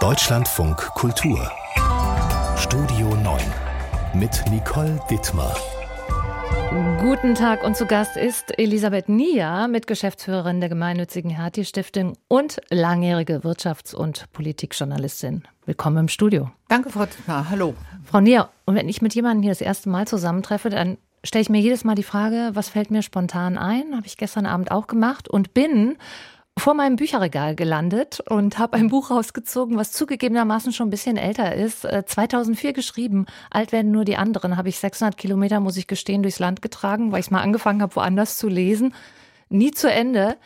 Deutschlandfunk Kultur Studio 9 mit Nicole Dittmar. Guten Tag und zu Gast ist Elisabeth Nia, Mitgeschäftsführerin der gemeinnützigen Hertie Stiftung und langjährige Wirtschafts- und Politikjournalistin. Willkommen im Studio. Danke, Frau Dittmar. Hallo. Frau Nia, und wenn ich mit jemandem hier das erste Mal zusammentreffe, dann stelle ich mir jedes Mal die Frage, was fällt mir spontan ein? Habe ich gestern Abend auch gemacht und bin vor meinem Bücherregal gelandet und habe ein Buch rausgezogen, was zugegebenermaßen schon ein bisschen älter ist. 2004 äh, geschrieben. Alt werden nur die anderen. Habe ich 600 Kilometer, muss ich gestehen, durchs Land getragen, weil ich mal angefangen habe, woanders zu lesen. Nie zu Ende.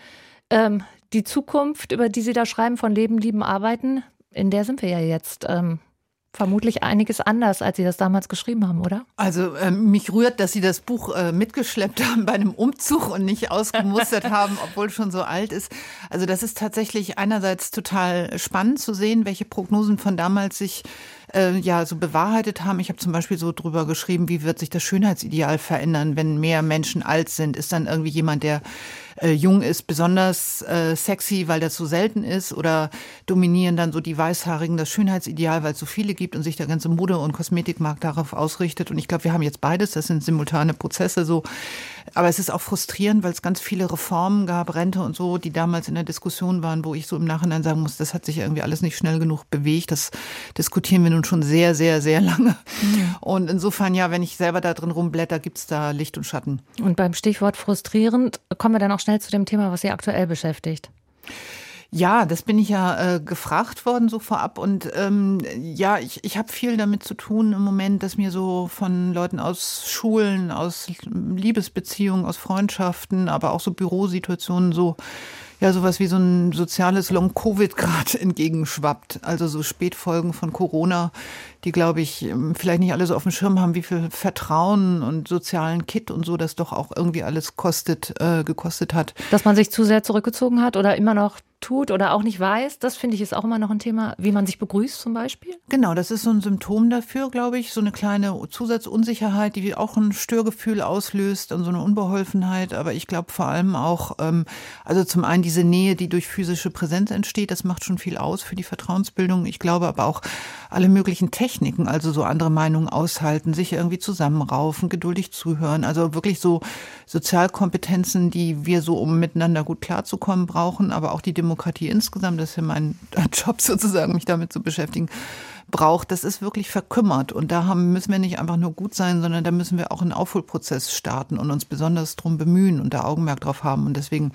Ähm, die Zukunft, über die Sie da schreiben, von Leben, Lieben, Arbeiten, in der sind wir ja jetzt. Ähm, vermutlich einiges anders, als Sie das damals geschrieben haben, oder? Also äh, mich rührt, dass Sie das Buch äh, mitgeschleppt haben bei einem Umzug und nicht ausgemustert haben, obwohl schon so alt ist. Also das ist tatsächlich einerseits total spannend zu sehen, welche Prognosen von damals sich äh, ja so bewahrheitet haben. Ich habe zum Beispiel so drüber geschrieben, wie wird sich das Schönheitsideal verändern, wenn mehr Menschen alt sind? Ist dann irgendwie jemand, der äh, jung ist, besonders äh, sexy, weil das so selten ist? Oder dominieren dann so die Weißhaarigen das Schönheitsideal, weil es so viele gibt und sich der ganze Mode- und Kosmetikmarkt darauf ausrichtet? Und ich glaube, wir haben jetzt beides. Das sind simultane Prozesse so. Aber es ist auch frustrierend, weil es ganz viele Reformen gab, Rente und so, die damals in der Diskussion waren, wo ich so im Nachhinein sagen muss, das hat sich irgendwie alles nicht schnell genug bewegt. Das diskutieren wir nun schon sehr, sehr, sehr lange. Und insofern, ja, wenn ich selber da drin rumblätter, gibt es da Licht und Schatten. Und beim Stichwort frustrierend kommen wir dann auch schnell zu dem Thema, was Sie aktuell beschäftigt. Ja, das bin ich ja äh, gefragt worden so vorab und ähm, ja, ich, ich habe viel damit zu tun im Moment, dass mir so von Leuten aus Schulen, aus Liebesbeziehungen, aus Freundschaften, aber auch so Bürosituationen so ja sowas wie so ein soziales Long-Covid gerade entgegenschwappt. Also so Spätfolgen von Corona, die, glaube ich, ähm, vielleicht nicht alle so auf dem Schirm haben, wie viel Vertrauen und sozialen Kit und so das doch auch irgendwie alles kostet, äh, gekostet hat. Dass man sich zu sehr zurückgezogen hat oder immer noch tut oder auch nicht weiß, das finde ich ist auch immer noch ein Thema, wie man sich begrüßt zum Beispiel. Genau, das ist so ein Symptom dafür, glaube ich, so eine kleine Zusatzunsicherheit, die auch ein Störgefühl auslöst und so eine Unbeholfenheit. Aber ich glaube vor allem auch, ähm, also zum einen diese Nähe, die durch physische Präsenz entsteht, das macht schon viel aus für die Vertrauensbildung. Ich glaube aber auch alle möglichen Techniken, also so andere Meinungen aushalten, sich irgendwie zusammenraufen, geduldig zuhören, also wirklich so Sozialkompetenzen, die wir so, um miteinander gut klarzukommen, brauchen, aber auch die Demokratie insgesamt, das ist ja mein Job sozusagen, mich damit zu beschäftigen, braucht, das ist wirklich verkümmert. Und da haben, müssen wir nicht einfach nur gut sein, sondern da müssen wir auch einen Aufholprozess starten und uns besonders drum bemühen und da Augenmerk drauf haben. Und deswegen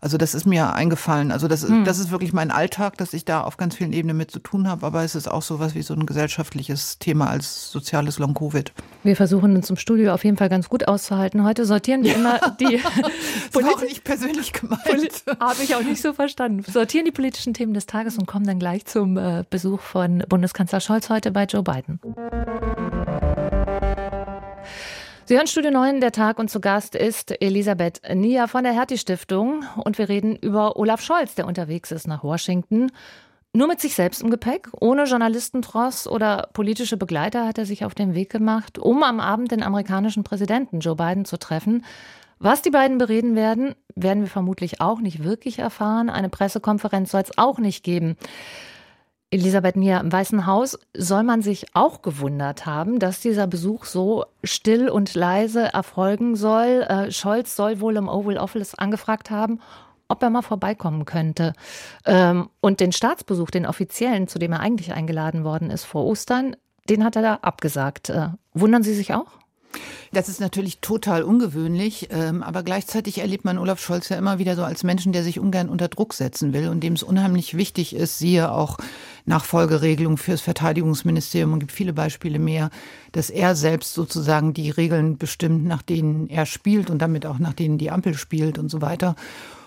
also das ist mir eingefallen. Also das, hm. das ist wirklich mein Alltag, dass ich da auf ganz vielen Ebenen mit zu tun habe. Aber es ist auch so was wie so ein gesellschaftliches Thema als soziales Long-Covid. Wir versuchen uns im Studio auf jeden Fall ganz gut auszuhalten. Heute sortieren wir immer die. das war auch nicht persönlich gemeint. Habe ich auch nicht so verstanden. Sortieren die politischen Themen des Tages und kommen dann gleich zum äh, Besuch von Bundeskanzler Scholz heute bei Joe Biden. Sie hören Studio 9, der Tag und zu Gast ist Elisabeth Nia von der Hertie Stiftung und wir reden über Olaf Scholz, der unterwegs ist nach Washington. Nur mit sich selbst im Gepäck, ohne Journalistentross oder politische Begleiter hat er sich auf den Weg gemacht, um am Abend den amerikanischen Präsidenten Joe Biden zu treffen. Was die beiden bereden werden, werden wir vermutlich auch nicht wirklich erfahren. Eine Pressekonferenz soll es auch nicht geben. Elisabeth Nier, im Weißen Haus soll man sich auch gewundert haben, dass dieser Besuch so still und leise erfolgen soll. Äh, Scholz soll wohl im Oval Office angefragt haben, ob er mal vorbeikommen könnte. Ähm, und den Staatsbesuch, den offiziellen, zu dem er eigentlich eingeladen worden ist vor Ostern, den hat er da abgesagt. Äh, wundern Sie sich auch? Das ist natürlich total ungewöhnlich, ähm, aber gleichzeitig erlebt man Olaf Scholz ja immer wieder so als Menschen, der sich ungern unter Druck setzen will und dem es unheimlich wichtig ist, siehe auch Nachfolgeregelung fürs Verteidigungsministerium und gibt viele Beispiele mehr, dass er selbst sozusagen die Regeln bestimmt, nach denen er spielt und damit auch nach denen die Ampel spielt und so weiter.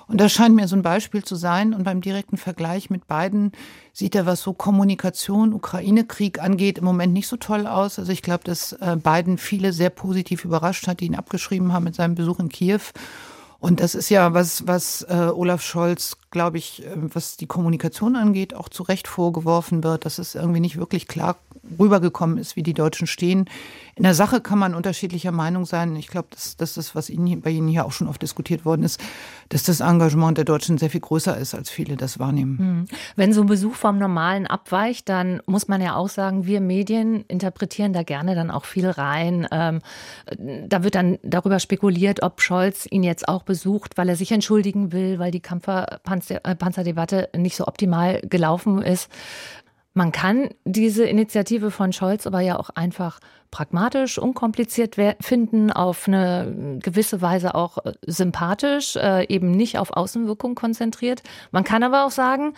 Und das scheint mir so ein Beispiel zu sein. Und beim direkten Vergleich mit beiden sieht er, was so Kommunikation, Ukraine-Krieg angeht, im Moment nicht so toll aus. Also ich glaube, dass äh, Biden viele sehr positiv überrascht hat, die ihn abgeschrieben haben mit seinem Besuch in Kiew. Und das ist ja was, was äh, Olaf Scholz, glaube ich, äh, was die Kommunikation angeht, auch zu Recht vorgeworfen wird, dass es irgendwie nicht wirklich klar rübergekommen ist, wie die Deutschen stehen. In der Sache kann man unterschiedlicher Meinung sein. Ich glaube, dass, dass das, was Ihnen, bei Ihnen hier auch schon oft diskutiert worden ist, dass das Engagement der Deutschen sehr viel größer ist, als viele das wahrnehmen. Hm. Wenn so ein Besuch vom Normalen abweicht, dann muss man ja auch sagen, wir Medien interpretieren da gerne dann auch viel rein. Ähm, da wird dann darüber spekuliert, ob Scholz ihn jetzt auch besucht, weil er sich entschuldigen will, weil die Kampferpanzerdebatte nicht so optimal gelaufen ist. Man kann diese Initiative von Scholz aber ja auch einfach pragmatisch, unkompliziert finden, auf eine gewisse Weise auch äh, sympathisch, äh, eben nicht auf Außenwirkung konzentriert. Man kann aber auch sagen,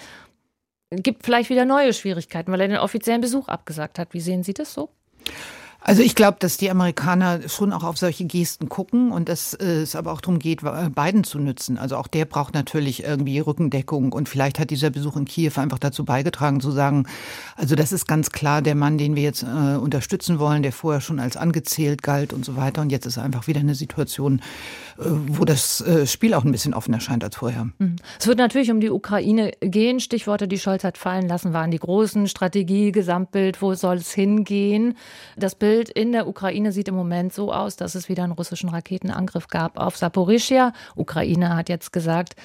gibt vielleicht wieder neue Schwierigkeiten, weil er den offiziellen Besuch abgesagt hat. Wie sehen Sie das so? Also ich glaube, dass die Amerikaner schon auch auf solche Gesten gucken und dass es aber auch darum geht, Biden zu nützen. Also auch der braucht natürlich irgendwie Rückendeckung und vielleicht hat dieser Besuch in Kiew einfach dazu beigetragen zu sagen, also das ist ganz klar der Mann, den wir jetzt äh, unterstützen wollen, der vorher schon als angezählt galt und so weiter und jetzt ist einfach wieder eine Situation, äh, wo das äh, Spiel auch ein bisschen offener scheint als vorher. Mhm. Es wird natürlich um die Ukraine gehen. Stichworte, die Scholz hat fallen lassen, waren die großen Strategie, Gesamtbild, wo soll es hingehen? Das Bild Bild in der Ukraine sieht im Moment so aus, dass es wieder einen russischen Raketenangriff gab auf Saporischia. Ukraine hat jetzt gesagt,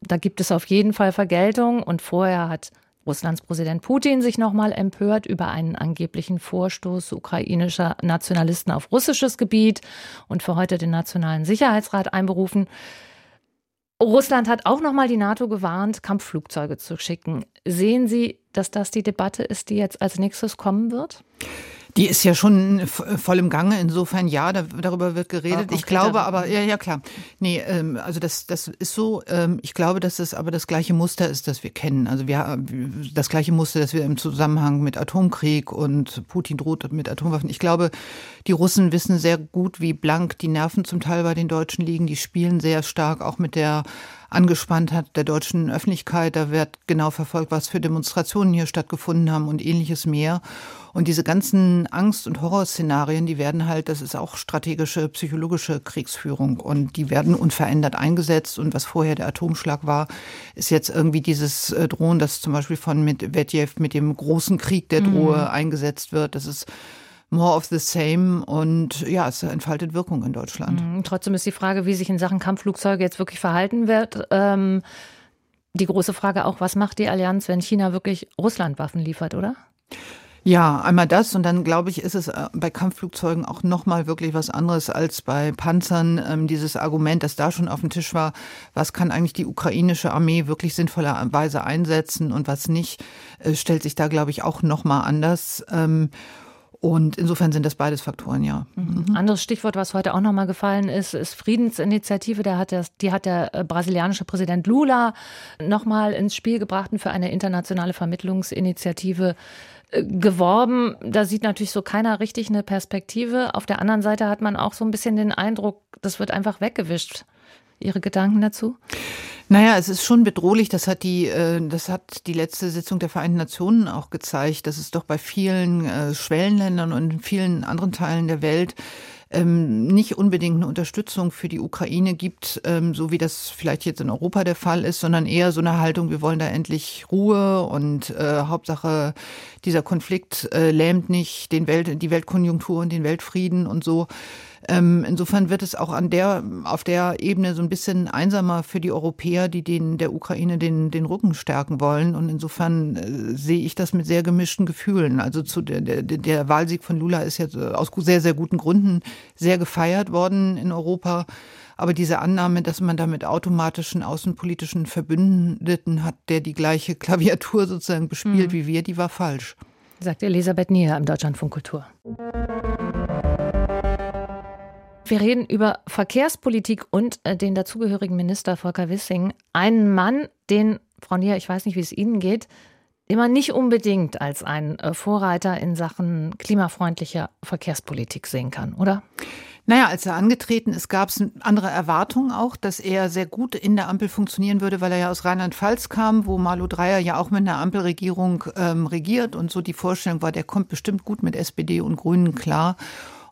da gibt es auf jeden Fall Vergeltung. Und vorher hat Russlands Präsident Putin sich nochmal empört über einen angeblichen Vorstoß ukrainischer Nationalisten auf russisches Gebiet und für heute den Nationalen Sicherheitsrat einberufen. Russland hat auch nochmal die NATO gewarnt, Kampfflugzeuge zu schicken. Sehen Sie, dass das die Debatte ist, die jetzt als nächstes kommen wird? Die ist ja schon voll im Gange. Insofern ja, da, darüber wird geredet. ich glaube aber, ja, ja klar. Nee, ähm, also das, das ist so. Ähm, ich glaube, dass es aber das gleiche Muster ist, das wir kennen. Also wir das gleiche Muster, das wir im Zusammenhang mit Atomkrieg und Putin droht mit Atomwaffen. Ich glaube, die Russen wissen sehr gut, wie blank die Nerven zum Teil bei den Deutschen liegen. Die spielen sehr stark auch mit der angespannt hat der deutschen Öffentlichkeit. Da wird genau verfolgt, was für Demonstrationen hier stattgefunden haben und ähnliches mehr. Und diese ganzen Angst- und Horrorszenarien, die werden halt, das ist auch strategische, psychologische Kriegsführung und die werden unverändert eingesetzt. Und was vorher der Atomschlag war, ist jetzt irgendwie dieses äh, Drohen, das zum Beispiel von Medvedev mit dem großen Krieg der Drohe mhm. eingesetzt wird. Das ist more of the same und ja, es entfaltet Wirkung in Deutschland. Mhm. Trotzdem ist die Frage, wie sich in Sachen Kampfflugzeuge jetzt wirklich verhalten wird. Ähm, die große Frage auch, was macht die Allianz, wenn China wirklich Russland Waffen liefert, oder? Ja, einmal das und dann glaube ich, ist es äh, bei Kampfflugzeugen auch nochmal wirklich was anderes als bei Panzern. Ähm, dieses Argument, das da schon auf dem Tisch war, was kann eigentlich die ukrainische Armee wirklich sinnvollerweise einsetzen und was nicht, äh, stellt sich da glaube ich auch nochmal anders. Ähm, und insofern sind das beides Faktoren, ja. Mhm. Anderes Stichwort, was heute auch nochmal gefallen ist, ist Friedensinitiative. Da hat das, die hat der äh, brasilianische Präsident Lula nochmal ins Spiel gebracht und für eine internationale Vermittlungsinitiative äh, geworben. Da sieht natürlich so keiner richtig eine Perspektive. Auf der anderen Seite hat man auch so ein bisschen den Eindruck, das wird einfach weggewischt. Ihre Gedanken dazu? Naja, es ist schon bedrohlich. Das hat die, äh, das hat die letzte Sitzung der Vereinten Nationen auch gezeigt, dass es doch bei vielen äh, Schwellenländern und in vielen anderen Teilen der Welt ähm, nicht unbedingt eine Unterstützung für die Ukraine gibt, ähm, so wie das vielleicht jetzt in Europa der Fall ist, sondern eher so eine Haltung, wir wollen da endlich Ruhe und äh, Hauptsache dieser Konflikt äh, lähmt nicht den Welt, die Weltkonjunktur und den Weltfrieden und so. Ähm, insofern wird es auch an der, auf der Ebene so ein bisschen einsamer für die Europäer, die den, der Ukraine den, den Rücken stärken wollen. Und insofern äh, sehe ich das mit sehr gemischten Gefühlen. Also zu der, der, der Wahlsieg von Lula ist jetzt aus sehr, sehr guten Gründen sehr gefeiert worden in Europa. Aber diese Annahme, dass man da mit automatischen außenpolitischen Verbündeten hat, der die gleiche Klaviatur sozusagen bespielt mhm. wie wir, die war falsch. Sagt Elisabeth Nier im Deutschlandfunk Kultur. Wir reden über Verkehrspolitik und äh, den dazugehörigen Minister Volker Wissing. Einen Mann, den, Frau Nier, ich weiß nicht, wie es Ihnen geht, immer nicht unbedingt als einen äh, Vorreiter in Sachen klimafreundlicher Verkehrspolitik sehen kann, oder? Naja, als er angetreten ist, gab es andere Erwartungen auch, dass er sehr gut in der Ampel funktionieren würde, weil er ja aus Rheinland-Pfalz kam, wo Malu Dreyer ja auch mit einer Ampelregierung ähm, regiert und so die Vorstellung war, der kommt bestimmt gut mit SPD und Grünen klar.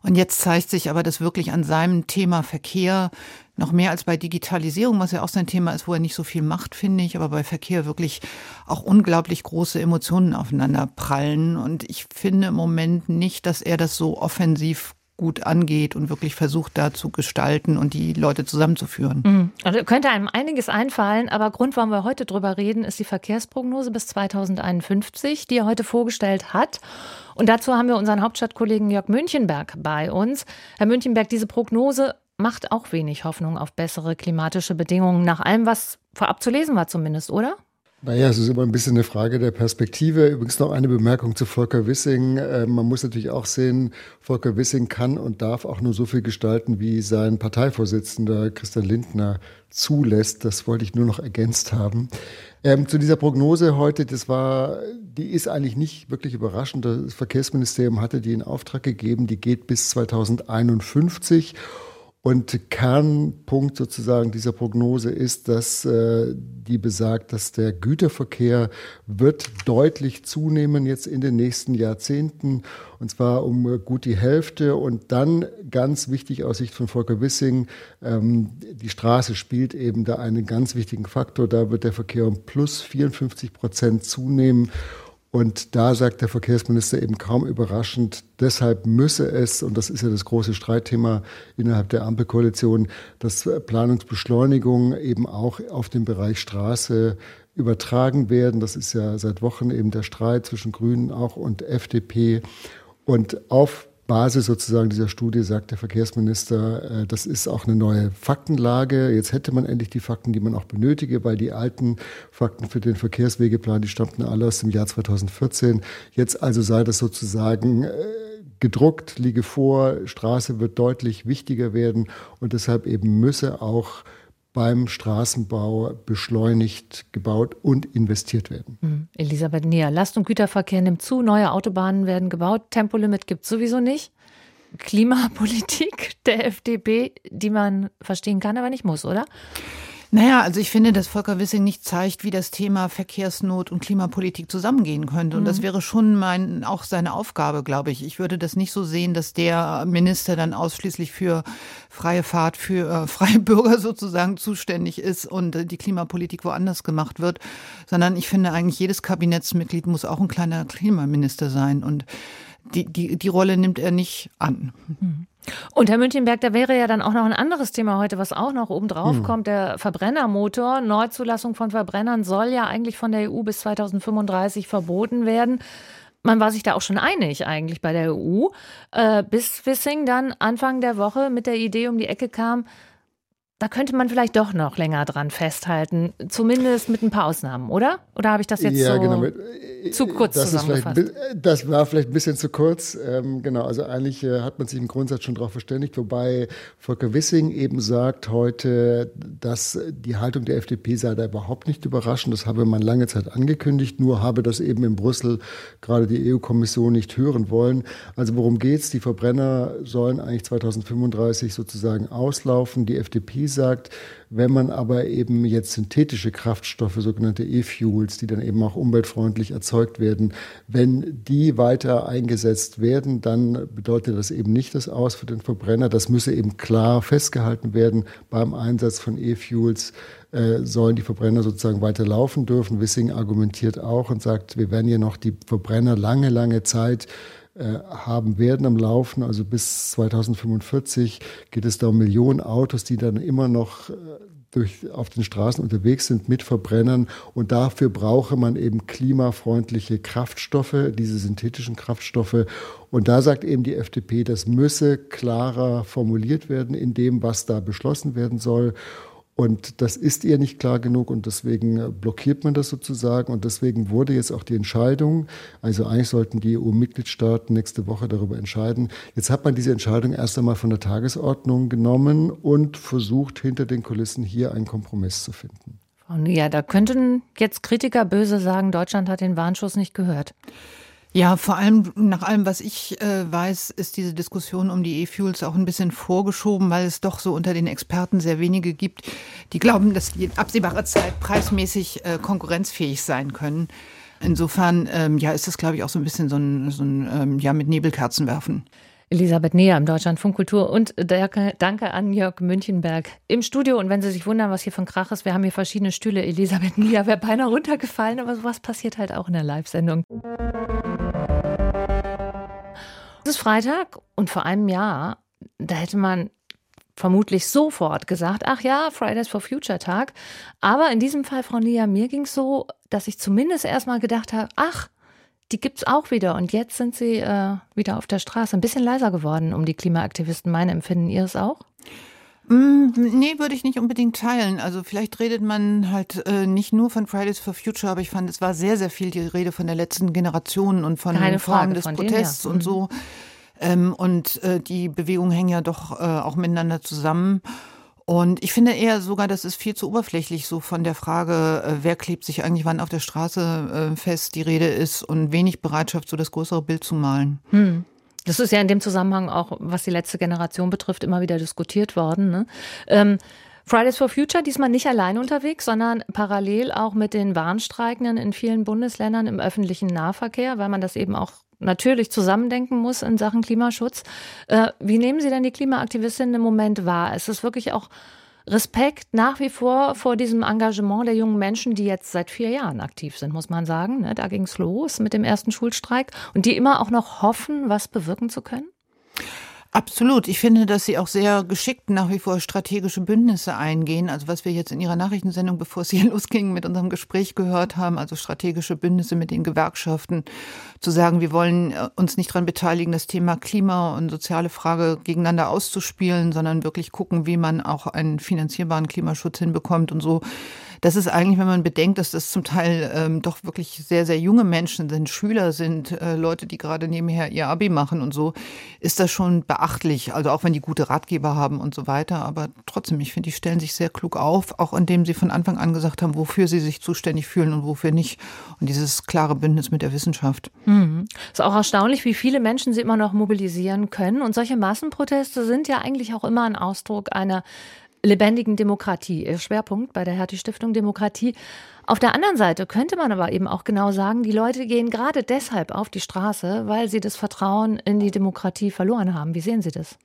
Und jetzt zeigt sich aber, dass wirklich an seinem Thema Verkehr noch mehr als bei Digitalisierung, was ja auch sein Thema ist, wo er nicht so viel macht, finde ich, aber bei Verkehr wirklich auch unglaublich große Emotionen aufeinander prallen. Und ich finde im Moment nicht, dass er das so offensiv gut angeht und wirklich versucht, da zu gestalten und die Leute zusammenzuführen. Mhm. Also könnte einem einiges einfallen, aber Grund, warum wir heute drüber reden, ist die Verkehrsprognose bis 2051, die er heute vorgestellt hat. Und dazu haben wir unseren Hauptstadtkollegen Jörg Münchenberg bei uns. Herr Münchenberg, diese Prognose macht auch wenig Hoffnung auf bessere klimatische Bedingungen, nach allem, was vorab zu lesen war zumindest, oder? Naja, es ist immer ein bisschen eine Frage der Perspektive. Übrigens noch eine Bemerkung zu Volker Wissing. Äh, man muss natürlich auch sehen, Volker Wissing kann und darf auch nur so viel gestalten, wie sein Parteivorsitzender Christian Lindner zulässt. Das wollte ich nur noch ergänzt haben. Ähm, zu dieser Prognose heute, das war, die ist eigentlich nicht wirklich überraschend. Das Verkehrsministerium hatte die in Auftrag gegeben. Die geht bis 2051. Und Kernpunkt sozusagen dieser Prognose ist, dass äh, die besagt, dass der Güterverkehr wird deutlich zunehmen jetzt in den nächsten Jahrzehnten, und zwar um gut die Hälfte. Und dann ganz wichtig aus Sicht von Volker Wissing, ähm, die Straße spielt eben da einen ganz wichtigen Faktor. Da wird der Verkehr um plus 54 Prozent zunehmen. Und da sagt der Verkehrsminister eben kaum überraschend, deshalb müsse es, und das ist ja das große Streitthema innerhalb der Ampelkoalition, dass Planungsbeschleunigung eben auch auf den Bereich Straße übertragen werden. Das ist ja seit Wochen eben der Streit zwischen Grünen auch und FDP. Und auf Basis sozusagen dieser Studie sagt der Verkehrsminister, äh, das ist auch eine neue Faktenlage. Jetzt hätte man endlich die Fakten, die man auch benötige, weil die alten Fakten für den Verkehrswegeplan, die stammten alle aus dem Jahr 2014. Jetzt also sei das sozusagen äh, gedruckt, liege vor, Straße wird deutlich wichtiger werden und deshalb eben müsse auch beim Straßenbau beschleunigt gebaut und investiert werden. Mhm. Elisabeth Neher, Last- und Güterverkehr nimmt zu, neue Autobahnen werden gebaut, Tempolimit gibt es sowieso nicht. Klimapolitik der FDP, die man verstehen kann, aber nicht muss, oder? Naja, also ich finde, dass Volker Wissing nicht zeigt, wie das Thema Verkehrsnot und Klimapolitik zusammengehen könnte. Und mhm. das wäre schon mein, auch seine Aufgabe, glaube ich. Ich würde das nicht so sehen, dass der Minister dann ausschließlich für freie Fahrt, für äh, freie Bürger sozusagen zuständig ist und äh, die Klimapolitik woanders gemacht wird, sondern ich finde eigentlich, jedes Kabinettsmitglied muss auch ein kleiner Klimaminister sein. Und die, die, die Rolle nimmt er nicht an. Mhm. Und Herr Münchenberg, da wäre ja dann auch noch ein anderes Thema heute, was auch noch oben drauf hm. kommt, der Verbrennermotor. Neuzulassung von Verbrennern soll ja eigentlich von der EU bis 2035 verboten werden. Man war sich da auch schon einig eigentlich bei der EU, äh, bis Wissing dann Anfang der Woche mit der Idee um die Ecke kam, da könnte man vielleicht doch noch länger dran festhalten, zumindest mit ein paar Ausnahmen, oder? Oder habe ich das jetzt ja, so genau. zu kurz das zusammengefasst? das war vielleicht ein bisschen zu kurz. Ähm, genau, also eigentlich äh, hat man sich im Grundsatz schon darauf verständigt, wobei Volker Wissing eben sagt heute, dass die Haltung der FDP sei da überhaupt nicht überraschend. Das habe man lange Zeit angekündigt, nur habe das eben in Brüssel gerade die EU-Kommission nicht hören wollen. Also worum geht's? Die Verbrenner sollen eigentlich 2035 sozusagen auslaufen. Die FDP sagt, wenn man aber eben jetzt synthetische Kraftstoffe, sogenannte E-Fuels, die dann eben auch umweltfreundlich erzeugt werden, wenn die weiter eingesetzt werden, dann bedeutet das eben nicht das Aus für den Verbrenner. Das müsse eben klar festgehalten werden beim Einsatz von E-Fuels äh, sollen die Verbrenner sozusagen weiter laufen dürfen. Wissing argumentiert auch und sagt, wir werden hier noch die Verbrenner lange, lange Zeit haben werden am Laufen. Also bis 2045 geht es da um Millionen Autos, die dann immer noch äh, durch, auf den Straßen unterwegs sind mit Verbrennern. Und dafür brauche man eben klimafreundliche Kraftstoffe, diese synthetischen Kraftstoffe. Und da sagt eben die FDP, das müsse klarer formuliert werden in dem, was da beschlossen werden soll. Und das ist ihr nicht klar genug und deswegen äh, blockiert man das sozusagen. Und deswegen wurde jetzt auch die Entscheidung, also eigentlich sollten die EU-Mitgliedstaaten nächste Woche darüber entscheiden. Jetzt hat man diese Entscheidung erst einmal von der Tagesordnung genommen und versucht, hinter den Kulissen hier einen Kompromiss zu finden. Ja, da könnten jetzt Kritiker böse sagen, Deutschland hat den Warnschuss nicht gehört. Ja, vor allem nach allem, was ich äh, weiß, ist diese Diskussion um die E-Fuels auch ein bisschen vorgeschoben, weil es doch so unter den Experten sehr wenige gibt, die glauben, dass die in absehbarer Zeit preismäßig äh, konkurrenzfähig sein können. Insofern, ähm, ja, ist das, glaube ich, auch so ein bisschen so ein, so ein ähm, ja, mit Nebelkerzen werfen. Elisabeth Neher im Deutschlandfunk Kultur und danke an Jörg Münchenberg im Studio. Und wenn Sie sich wundern, was hier ein Krach ist, wir haben hier verschiedene Stühle. Elisabeth Neher wäre beinahe runtergefallen, aber sowas passiert halt auch in der Live-Sendung. Ist Freitag und vor einem Jahr, da hätte man vermutlich sofort gesagt, ach ja, Fridays for Future Tag. Aber in diesem Fall, Frau Nia, mir ging es so, dass ich zumindest erstmal gedacht habe, ach, die gibt es auch wieder. Und jetzt sind sie äh, wieder auf der Straße. Ein bisschen leiser geworden um die Klimaaktivisten. Meine empfinden ihr es auch? Mm, nee, würde ich nicht unbedingt teilen. Also vielleicht redet man halt äh, nicht nur von Fridays for Future, aber ich fand, es war sehr, sehr viel die Rede von der letzten Generation und von Keine Formen des Protests denen, ja. und so. Mhm. Ähm, und äh, die Bewegungen hängen ja doch äh, auch miteinander zusammen. Und ich finde eher sogar, das ist viel zu oberflächlich so von der Frage, äh, wer klebt sich eigentlich wann auf der Straße äh, fest, die Rede ist und wenig Bereitschaft, so das größere Bild zu malen. Hm. Das ist ja in dem Zusammenhang auch, was die letzte Generation betrifft, immer wieder diskutiert worden. Ne? Ähm, Fridays for Future diesmal nicht allein unterwegs, sondern parallel auch mit den Warnstreikenden in vielen Bundesländern im öffentlichen Nahverkehr, weil man das eben auch natürlich zusammendenken muss in Sachen Klimaschutz. Äh, wie nehmen Sie denn die Klimaaktivistinnen im Moment wahr? Ist es wirklich auch Respekt nach wie vor vor diesem Engagement der jungen Menschen, die jetzt seit vier Jahren aktiv sind, muss man sagen. Ne? Da ging es los mit dem ersten Schulstreik und die immer auch noch hoffen, was bewirken zu können? Absolut. Ich finde, dass Sie auch sehr geschickt nach wie vor strategische Bündnisse eingehen. Also was wir jetzt in Ihrer Nachrichtensendung, bevor es hier losging, mit unserem Gespräch gehört haben, also strategische Bündnisse mit den Gewerkschaften, zu sagen, wir wollen äh, uns nicht daran beteiligen, das Thema Klima und soziale Frage gegeneinander auszuspielen, sondern wirklich gucken, wie man auch einen finanzierbaren Klimaschutz hinbekommt und so das ist eigentlich, wenn man bedenkt, dass das zum Teil ähm, doch wirklich sehr, sehr junge Menschen sind, Schüler sind, äh, Leute, die gerade nebenher ihr Abi machen und so, ist das schon beachtlich. Also auch wenn die gute Ratgeber haben und so weiter. Aber trotzdem, ich finde, die stellen sich sehr klug auf, auch indem sie von Anfang an gesagt haben, wofür sie sich zuständig fühlen und wofür nicht. Und dieses klare Bündnis mit der Wissenschaft. Mhm. Ist auch erstaunlich, wie viele Menschen sie immer noch mobilisieren können. Und solche Massenproteste sind ja eigentlich auch immer ein Ausdruck einer lebendigen Demokratie. Ihr Schwerpunkt bei der Hertie Stiftung Demokratie. Auf der anderen Seite könnte man aber eben auch genau sagen, die Leute gehen gerade deshalb auf die Straße, weil sie das Vertrauen in die Demokratie verloren haben. Wie sehen Sie das?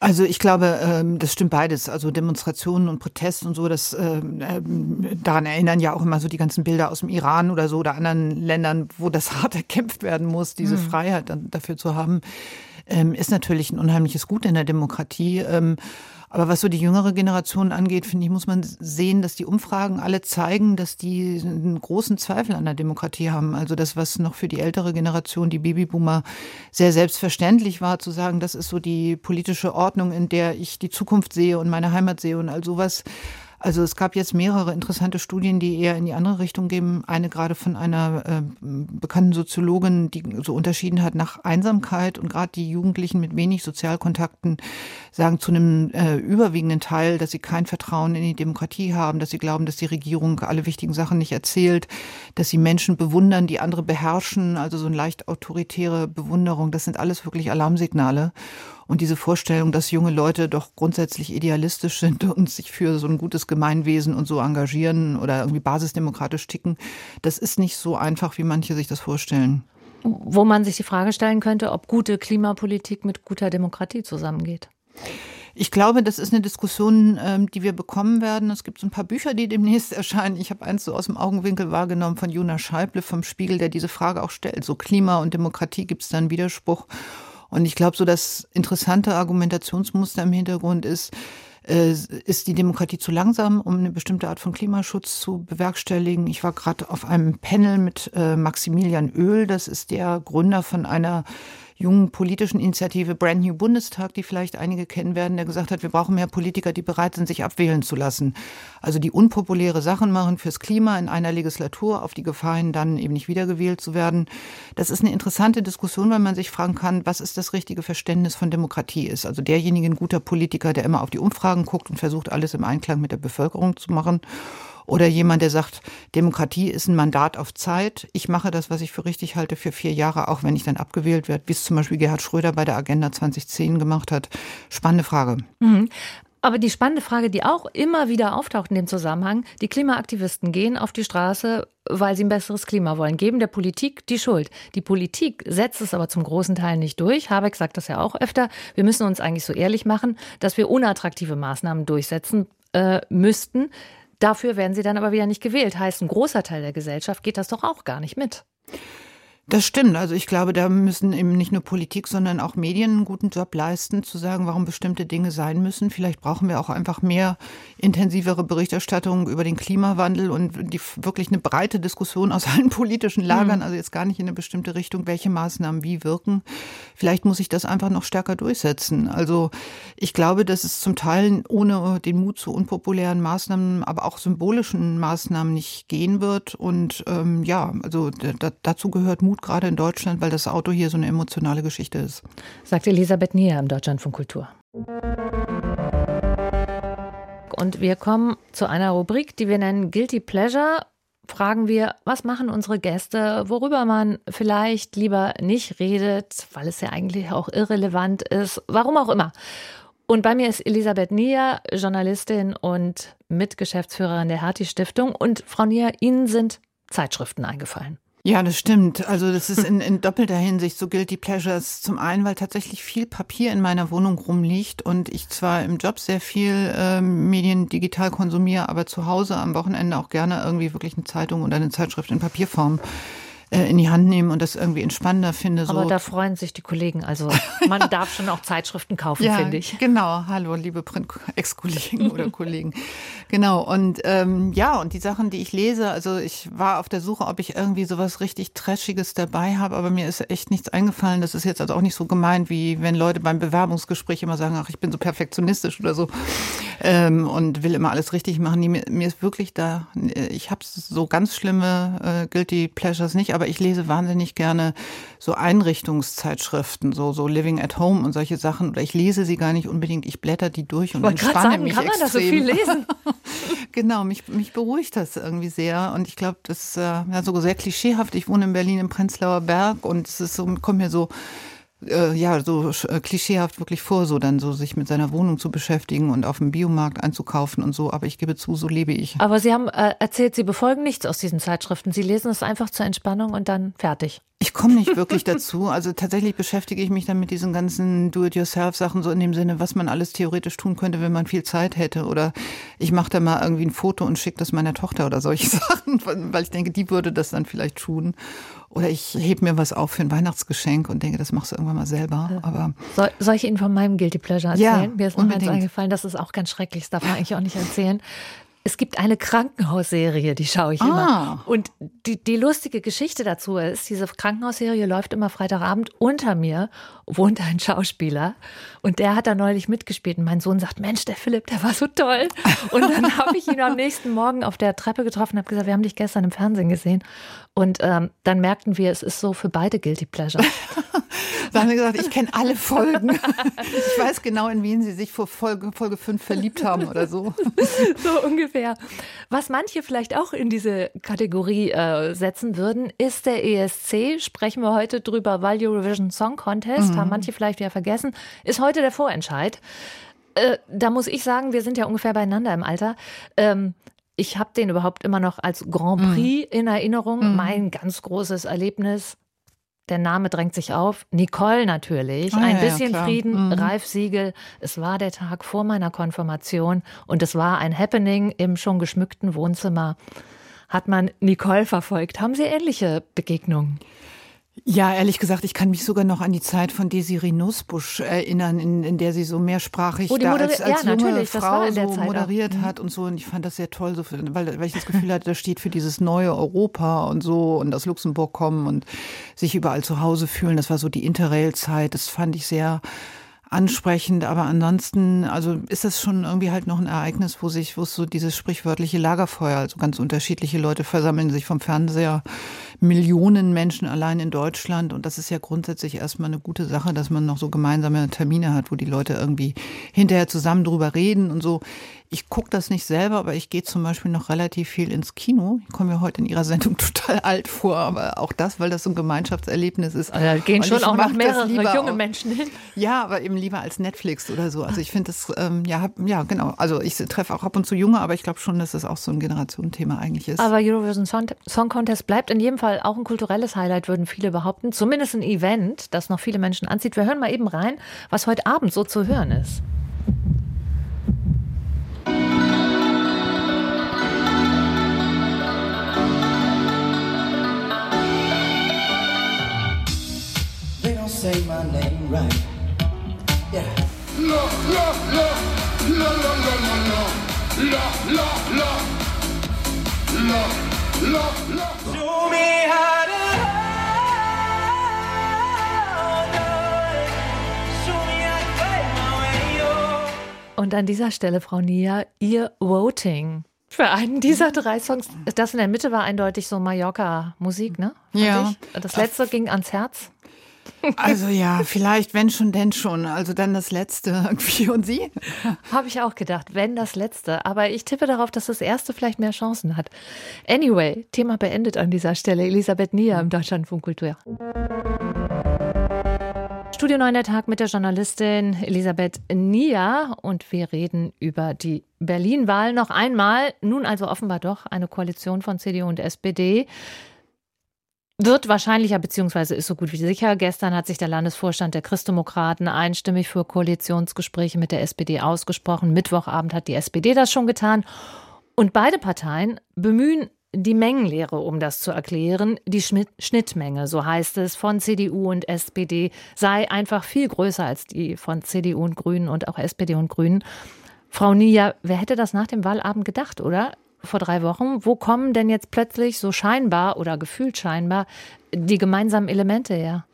Also ich glaube, ähm, das stimmt beides. Also Demonstrationen und Proteste und so, das ähm, ähm, daran erinnern ja auch immer so die ganzen Bilder aus dem Iran oder so oder anderen Ländern, wo das hart erkämpft werden muss, diese mhm. Freiheit dann dafür zu haben, ist natürlich ein unheimliches Gut in der Demokratie. Aber was so die jüngere Generation angeht, finde ich, muss man sehen, dass die Umfragen alle zeigen, dass die einen großen Zweifel an der Demokratie haben. Also das, was noch für die ältere Generation, die Babyboomer, sehr selbstverständlich war, zu sagen, das ist so die politische Ordnung, in der ich die Zukunft sehe und meine Heimat sehe und all sowas also es gab jetzt mehrere interessante Studien, die eher in die andere Richtung gehen. Eine gerade von einer äh, bekannten Soziologin, die so unterschieden hat nach Einsamkeit und gerade die Jugendlichen mit wenig Sozialkontakten sagen zu einem äh, überwiegenden Teil, dass sie kein Vertrauen in die Demokratie haben, dass sie glauben, dass die Regierung alle wichtigen Sachen nicht erzählt, dass sie Menschen bewundern, die andere beherrschen, also so eine leicht autoritäre Bewunderung. Das sind alles wirklich Alarmsignale. Und diese Vorstellung, dass junge Leute doch grundsätzlich idealistisch sind und sich für so ein gutes Gemeinwesen und so engagieren oder irgendwie basisdemokratisch ticken, das ist nicht so einfach, wie manche sich das vorstellen. Wo man sich die Frage stellen könnte, ob gute Klimapolitik mit guter Demokratie zusammengeht. Ich glaube, das ist eine Diskussion, ähm, die wir bekommen werden. Es gibt so ein paar Bücher, die demnächst erscheinen. Ich habe eins so aus dem Augenwinkel wahrgenommen von Jonas Scheible vom Spiegel, der diese Frage auch stellt. So Klima und Demokratie gibt es da einen Widerspruch. Und ich glaube, so das interessante Argumentationsmuster im Hintergrund ist, äh, ist die Demokratie zu langsam, um eine bestimmte Art von Klimaschutz zu bewerkstelligen. Ich war gerade auf einem Panel mit äh, Maximilian Öl, das ist der Gründer von einer jungen politischen Initiative Brand New Bundestag, die vielleicht einige kennen werden, der gesagt hat, wir brauchen mehr Politiker, die bereit sind, sich abwählen zu lassen. Also die unpopuläre Sachen machen fürs Klima in einer Legislatur auf die Gefahr hin, dann eben nicht wiedergewählt zu werden. Das ist eine interessante Diskussion, weil man sich fragen kann, was ist das richtige Verständnis von Demokratie ist. Also derjenige ein guter Politiker, der immer auf die Umfragen guckt und versucht, alles im Einklang mit der Bevölkerung zu machen oder jemand, der sagt, Demokratie ist ein Mandat auf Zeit. Ich mache das, was ich für richtig halte, für vier Jahre, auch wenn ich dann abgewählt werde, wie es zum Beispiel Gerhard Schröder bei der Agenda 2010 gemacht hat. Spannende Frage. Mhm. Aber die spannende Frage, die auch immer wieder auftaucht in dem Zusammenhang, die Klimaaktivisten gehen auf die Straße, weil sie ein besseres Klima wollen, geben der Politik die Schuld. Die Politik setzt es aber zum großen Teil nicht durch. Habeck sagt das ja auch öfter. Wir müssen uns eigentlich so ehrlich machen, dass wir unattraktive Maßnahmen durchsetzen äh, müssten. Dafür werden sie dann aber wieder nicht gewählt. Heißt, ein großer Teil der Gesellschaft geht das doch auch gar nicht mit. Das stimmt. Also ich glaube, da müssen eben nicht nur Politik, sondern auch Medien einen guten Job leisten, zu sagen, warum bestimmte Dinge sein müssen. Vielleicht brauchen wir auch einfach mehr intensivere Berichterstattung über den Klimawandel und die, wirklich eine breite Diskussion aus allen politischen Lagern, mhm. also jetzt gar nicht in eine bestimmte Richtung, welche Maßnahmen wie wirken. Vielleicht muss ich das einfach noch stärker durchsetzen. Also ich glaube, dass es zum Teil ohne den Mut zu unpopulären Maßnahmen, aber auch symbolischen Maßnahmen nicht gehen wird. Und ähm, ja, also da, dazu gehört Mut Mut, gerade in Deutschland, weil das Auto hier so eine emotionale Geschichte ist. Sagt Elisabeth Nier im Deutschland von Kultur. Und wir kommen zu einer Rubrik, die wir nennen Guilty Pleasure. Fragen wir, was machen unsere Gäste, worüber man vielleicht lieber nicht redet, weil es ja eigentlich auch irrelevant ist, warum auch immer. Und bei mir ist Elisabeth Nier, Journalistin und Mitgeschäftsführerin der Hertie Stiftung. Und Frau Nier, Ihnen sind Zeitschriften eingefallen. Ja, das stimmt. Also das ist in, in doppelter Hinsicht so Guilty Pleasures. Zum einen, weil tatsächlich viel Papier in meiner Wohnung rumliegt und ich zwar im Job sehr viel äh, Medien digital konsumiere, aber zu Hause am Wochenende auch gerne irgendwie wirklich eine Zeitung oder eine Zeitschrift in Papierform in die Hand nehmen und das irgendwie entspannender finde. So. Aber da freuen sich die Kollegen. Also man darf schon auch Zeitschriften kaufen, ja, finde ich. Genau, hallo, liebe Print-Ex-Kollegen oder Kollegen. Genau, und ähm, ja, und die Sachen, die ich lese, also ich war auf der Suche, ob ich irgendwie sowas richtig Trashiges dabei habe, aber mir ist echt nichts eingefallen. Das ist jetzt also auch nicht so gemeint, wie wenn Leute beim Bewerbungsgespräch immer sagen, ach, ich bin so perfektionistisch oder so ähm, und will immer alles richtig machen. Nee, mir, mir ist wirklich da, ich habe so ganz schlimme äh, Guilty Pleasures nicht, aber ich lese wahnsinnig gerne so Einrichtungszeitschriften, so, so Living at Home und solche Sachen. Oder ich lese sie gar nicht unbedingt, ich blätter die durch und entspanne sagen, mich kann man extrem. das so viel lesen? genau, mich, mich beruhigt das irgendwie sehr. Und ich glaube, das ist äh, ja, so sehr klischeehaft. Ich wohne in Berlin im Prenzlauer Berg und es ist so, kommt mir so äh, ja, so äh, klischeehaft wirklich vor, so dann so sich mit seiner Wohnung zu beschäftigen und auf dem Biomarkt einzukaufen und so. Aber ich gebe zu, so lebe ich. Aber Sie haben äh, erzählt, Sie befolgen nichts aus diesen Zeitschriften. Sie lesen es einfach zur Entspannung und dann fertig. Ich komme nicht wirklich dazu. Also tatsächlich beschäftige ich mich dann mit diesen ganzen Do-it-yourself-Sachen so in dem Sinne, was man alles theoretisch tun könnte, wenn man viel Zeit hätte. Oder ich mache da mal irgendwie ein Foto und schicke das meiner Tochter oder solche Sachen, weil ich denke, die würde das dann vielleicht tun. Oder ich hebe mir was auf für ein Weihnachtsgeschenk und denke, das machst du irgendwann mal selber. Aber soll, soll ich Ihnen von meinem Guilty Pleasure erzählen? Ja, Mir ist noch eins eingefallen, das ist auch ganz schrecklich, das darf man eigentlich auch nicht erzählen. Es gibt eine Krankenhausserie, die schaue ich ah. immer. Und die, die lustige Geschichte dazu ist, diese Krankenhausserie läuft immer Freitagabend. Unter mir wohnt ein Schauspieler und der hat da neulich mitgespielt. Und mein Sohn sagt, Mensch, der Philipp, der war so toll. Und dann habe ich ihn am nächsten Morgen auf der Treppe getroffen und habe gesagt, wir haben dich gestern im Fernsehen gesehen. Und ähm, dann merkten wir, es ist so für beide Guilty Pleasure. da haben wir gesagt, ich kenne alle Folgen. Ich weiß genau, in wen sie sich vor Folge, Folge 5 verliebt haben oder so. So ungefähr. Was manche vielleicht auch in diese Kategorie äh, setzen würden, ist der ESC. Sprechen wir heute drüber, weil Eurovision Song Contest, mhm. haben manche vielleicht wieder vergessen, ist heute der Vorentscheid. Äh, da muss ich sagen, wir sind ja ungefähr beieinander im Alter. Ähm, ich habe den überhaupt immer noch als Grand mhm. Prix mhm. in Erinnerung. Mhm. Mein ganz großes Erlebnis. Der Name drängt sich auf. Nicole natürlich. Oh, ein ja, bisschen ja, Frieden, mhm. Ralf Siegel. Es war der Tag vor meiner Konfirmation und es war ein Happening im schon geschmückten Wohnzimmer. Hat man Nicole verfolgt? Haben Sie ähnliche Begegnungen? Ja, ehrlich gesagt, ich kann mich sogar noch an die Zeit von Desiree Nussbusch erinnern, in, in der sie so mehrsprachig oh, da als, als ja, junge Frau so Zeit moderiert auch. Mhm. hat und so. Und ich fand das sehr toll, so für, weil, weil ich das Gefühl hatte, das steht für dieses neue Europa und so und aus Luxemburg kommen und sich überall zu Hause fühlen. Das war so die Interrail-Zeit. Das fand ich sehr ansprechend, aber ansonsten, also ist das schon irgendwie halt noch ein Ereignis, wo sich, wo es so dieses sprichwörtliche Lagerfeuer, also ganz unterschiedliche Leute versammeln sich vom Fernseher, Millionen Menschen allein in Deutschland und das ist ja grundsätzlich erstmal eine gute Sache, dass man noch so gemeinsame Termine hat, wo die Leute irgendwie hinterher zusammen drüber reden und so. Ich gucke das nicht selber, aber ich gehe zum Beispiel noch relativ viel ins Kino. Ich komme mir heute in Ihrer Sendung total alt vor, aber auch das, weil das so ein Gemeinschaftserlebnis ist. Da gehen schon auch noch mehrere junge auch, Menschen hin. Ja, aber eben lieber als Netflix oder so. Also ich finde das, ähm, ja, ja, genau. Also ich treffe auch ab und zu Junge, aber ich glaube schon, dass das auch so ein Generationenthema eigentlich ist. Aber Eurovision Song Contest bleibt in jedem Fall auch ein kulturelles Highlight, würden viele behaupten. Zumindest ein Event, das noch viele Menschen anzieht. Wir hören mal eben rein, was heute Abend so zu hören ist. My name right. Yeah. La la la la la la la la la la la la la Show me how to Und an dieser Stelle, Frau Nia, Ihr Voting für einen dieser drei Songs. Das in der Mitte war eindeutig so Mallorca-Musik, ne? Fand ja. Ich. Das letzte ging ans Herz. Also ja, vielleicht, wenn schon, denn schon. Also dann das letzte irgendwie. Und Sie? Habe ich auch gedacht, wenn das letzte. Aber ich tippe darauf, dass das erste vielleicht mehr Chancen hat. Anyway, Thema beendet an dieser Stelle. Elisabeth Nier im Deutschlandfunk Kultur. Studio 9 der Tag mit der Journalistin Elisabeth Nia und wir reden über die Berlin-Wahl noch einmal. Nun also offenbar doch eine Koalition von CDU und SPD. Wird wahrscheinlicher beziehungsweise ist so gut wie sicher. Gestern hat sich der Landesvorstand der Christdemokraten einstimmig für Koalitionsgespräche mit der SPD ausgesprochen. Mittwochabend hat die SPD das schon getan. Und beide Parteien bemühen die Mengenlehre, um das zu erklären. Die Schnittmenge, so heißt es, von CDU und SPD sei einfach viel größer als die von CDU und Grünen und auch SPD und Grünen. Frau Nia, wer hätte das nach dem Wahlabend gedacht, oder? Vor drei Wochen. Wo kommen denn jetzt plötzlich so scheinbar oder gefühlt scheinbar die gemeinsamen Elemente her?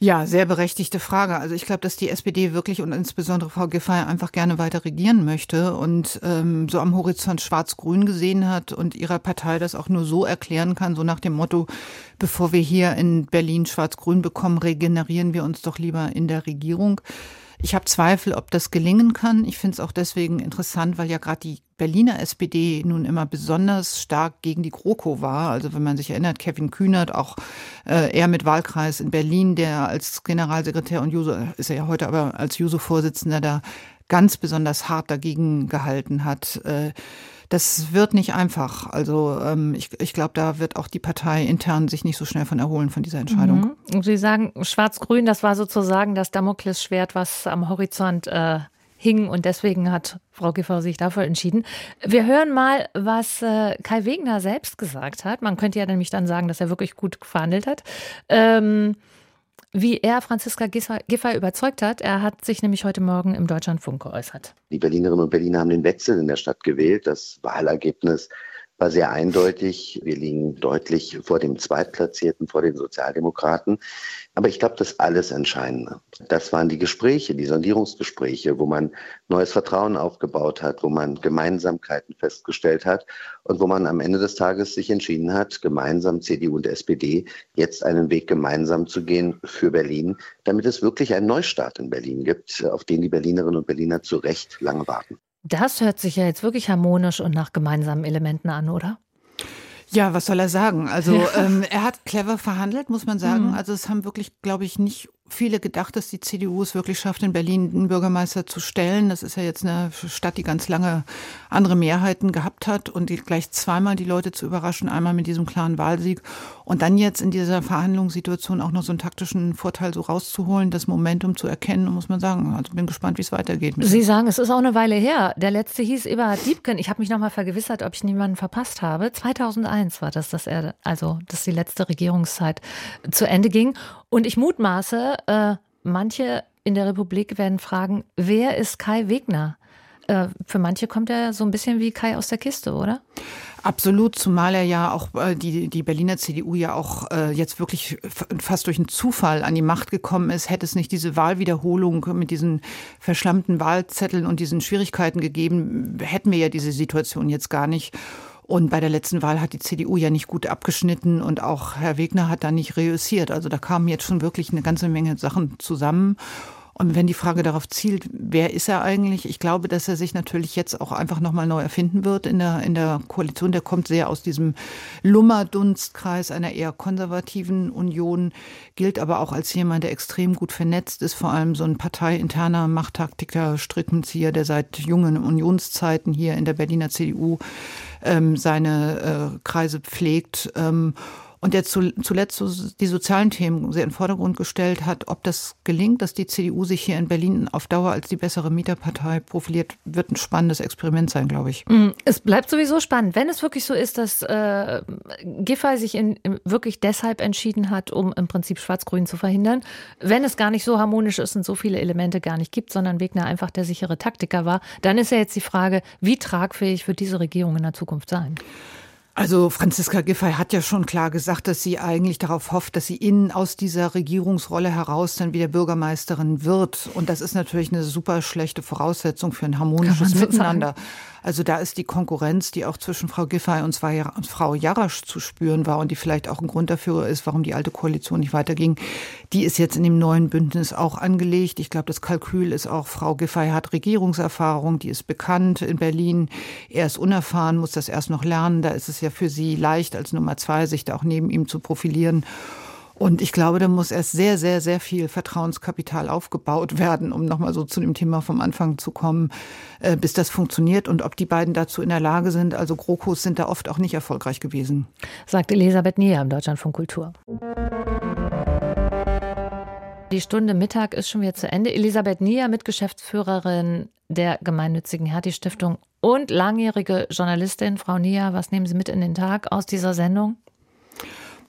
Ja, sehr berechtigte Frage. Also ich glaube, dass die SPD wirklich und insbesondere Frau Giffey einfach gerne weiter regieren möchte und ähm, so am Horizont Schwarz-Grün gesehen hat und ihrer Partei das auch nur so erklären kann, so nach dem Motto, bevor wir hier in Berlin Schwarz-Grün bekommen, regenerieren wir uns doch lieber in der Regierung. Ich habe Zweifel, ob das gelingen kann. Ich finde es auch deswegen interessant, weil ja gerade die Berliner SPD nun immer besonders stark gegen die GroKo war. Also wenn man sich erinnert, Kevin Kühnert, auch äh, er mit Wahlkreis in Berlin, der als Generalsekretär und Juso, ist er ja heute aber als Juso-Vorsitzender da ganz besonders hart dagegen gehalten hat. Äh, das wird nicht einfach. Also ähm, ich, ich glaube, da wird auch die Partei intern sich nicht so schnell von erholen von dieser Entscheidung. Mhm. Sie sagen, Schwarz-Grün, das war sozusagen das Damoklesschwert, was am Horizont äh, hing und deswegen hat Frau Giffer sich dafür entschieden. Wir hören mal, was äh, Kai Wegner selbst gesagt hat. Man könnte ja nämlich dann sagen, dass er wirklich gut verhandelt hat. Ähm, wie er Franziska Giffey überzeugt hat. Er hat sich nämlich heute Morgen im Deutschlandfunk geäußert. Die Berlinerinnen und Berliner haben den Wetzel in der Stadt gewählt. Das Wahlergebnis war sehr eindeutig. Wir liegen deutlich vor dem Zweitplatzierten, vor den Sozialdemokraten. Aber ich glaube, das alles Entscheidende, das waren die Gespräche, die Sondierungsgespräche, wo man neues Vertrauen aufgebaut hat, wo man Gemeinsamkeiten festgestellt hat und wo man am Ende des Tages sich entschieden hat, gemeinsam CDU und SPD jetzt einen Weg gemeinsam zu gehen für Berlin, damit es wirklich einen Neustart in Berlin gibt, auf den die Berlinerinnen und Berliner zu Recht lange warten. Das hört sich ja jetzt wirklich harmonisch und nach gemeinsamen Elementen an, oder? Ja, was soll er sagen? Also ähm, er hat clever verhandelt, muss man sagen. Mhm. Also es haben wirklich, glaube ich, nicht viele gedacht, dass die CDU es wirklich schafft, in Berlin einen Bürgermeister zu stellen. Das ist ja jetzt eine Stadt, die ganz lange andere Mehrheiten gehabt hat und die gleich zweimal die Leute zu überraschen, einmal mit diesem klaren Wahlsieg und dann jetzt in dieser Verhandlungssituation auch noch so einen taktischen Vorteil so rauszuholen, das Momentum zu erkennen, muss man sagen. Also bin gespannt, wie es weitergeht. Sie sagen, es ist auch eine Weile her. Der letzte hieß Eberhard Diebken. Ich habe mich nochmal vergewissert, ob ich niemanden verpasst habe. 2001 war das, dass er, also, dass die letzte Regierungszeit zu Ende ging. Und ich mutmaße, äh, manche in der Republik werden fragen, wer ist Kai Wegner? Äh, für manche kommt er so ein bisschen wie Kai aus der Kiste, oder? Absolut, zumal er ja auch äh, die, die Berliner CDU ja auch äh, jetzt wirklich fast durch einen Zufall an die Macht gekommen ist. Hätte es nicht diese Wahlwiederholung mit diesen verschlammten Wahlzetteln und diesen Schwierigkeiten gegeben, hätten wir ja diese Situation jetzt gar nicht. Und bei der letzten Wahl hat die CDU ja nicht gut abgeschnitten und auch Herr Wegner hat da nicht reüssiert. Also da kamen jetzt schon wirklich eine ganze Menge Sachen zusammen. Und wenn die Frage darauf zielt, wer ist er eigentlich? Ich glaube, dass er sich natürlich jetzt auch einfach nochmal neu erfinden wird in der, in der Koalition. Der kommt sehr aus diesem Lummerdunstkreis einer eher konservativen Union, gilt aber auch als jemand, der extrem gut vernetzt ist, vor allem so ein parteiinterner Machttaktiker, Strickenzieher, der seit jungen Unionszeiten hier in der Berliner CDU ähm, seine äh, Kreise pflegt. Ähm, und der zuletzt die sozialen Themen sehr in den Vordergrund gestellt hat. Ob das gelingt, dass die CDU sich hier in Berlin auf Dauer als die bessere Mieterpartei profiliert, wird ein spannendes Experiment sein, glaube ich. Mm, es bleibt sowieso spannend. Wenn es wirklich so ist, dass äh, Giffey sich in wirklich deshalb entschieden hat, um im Prinzip Schwarz-Grün zu verhindern, wenn es gar nicht so harmonisch ist und so viele Elemente gar nicht gibt, sondern Wegner einfach der sichere Taktiker war, dann ist ja jetzt die Frage, wie tragfähig wird diese Regierung in der Zukunft sein? Also Franziska Giffey hat ja schon klar gesagt, dass sie eigentlich darauf hofft, dass sie innen aus dieser Regierungsrolle heraus dann wieder Bürgermeisterin wird. Und das ist natürlich eine super schlechte Voraussetzung für ein harmonisches Miteinander. Sagen. Also da ist die Konkurrenz, die auch zwischen Frau Giffey und Frau Jarasch zu spüren war und die vielleicht auch ein Grund dafür ist, warum die alte Koalition nicht weiterging, die ist jetzt in dem neuen Bündnis auch angelegt. Ich glaube, das Kalkül ist auch, Frau Giffey hat Regierungserfahrung, die ist bekannt in Berlin. Er ist unerfahren, muss das erst noch lernen. Da ist es ja für sie leicht, als Nummer zwei sich da auch neben ihm zu profilieren. Und ich glaube, da muss erst sehr, sehr, sehr viel Vertrauenskapital aufgebaut werden, um nochmal so zu dem Thema vom Anfang zu kommen, äh, bis das funktioniert und ob die beiden dazu in der Lage sind. Also GroKos sind da oft auch nicht erfolgreich gewesen. Sagt Elisabeth Nieher im Deutschlandfunk Kultur. Die Stunde Mittag ist schon wieder zu Ende. Elisabeth Nieher, Mitgeschäftsführerin der gemeinnützigen Hertie-Stiftung und langjährige Journalistin. Frau Nieher, was nehmen Sie mit in den Tag aus dieser Sendung?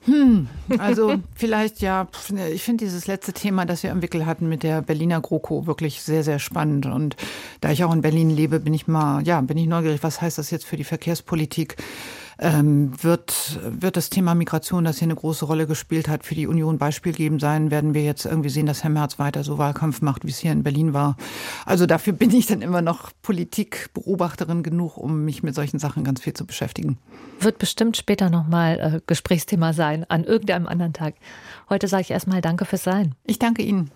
Hm, also vielleicht ja, ich finde dieses letzte Thema, das wir am Wickel hatten mit der Berliner GroKo wirklich sehr, sehr spannend. Und da ich auch in Berlin lebe, bin ich mal, ja, bin ich neugierig, was heißt das jetzt für die Verkehrspolitik? Ähm, wird, wird das Thema Migration, das hier eine große Rolle gespielt hat, für die Union beispielgebend sein. Werden wir jetzt irgendwie sehen, dass Herr Merz weiter so Wahlkampf macht, wie es hier in Berlin war. Also dafür bin ich dann immer noch Politikbeobachterin genug, um mich mit solchen Sachen ganz viel zu beschäftigen. Wird bestimmt später nochmal äh, Gesprächsthema sein, an irgendeinem anderen Tag. Heute sage ich erstmal Danke fürs Sein. Ich danke Ihnen.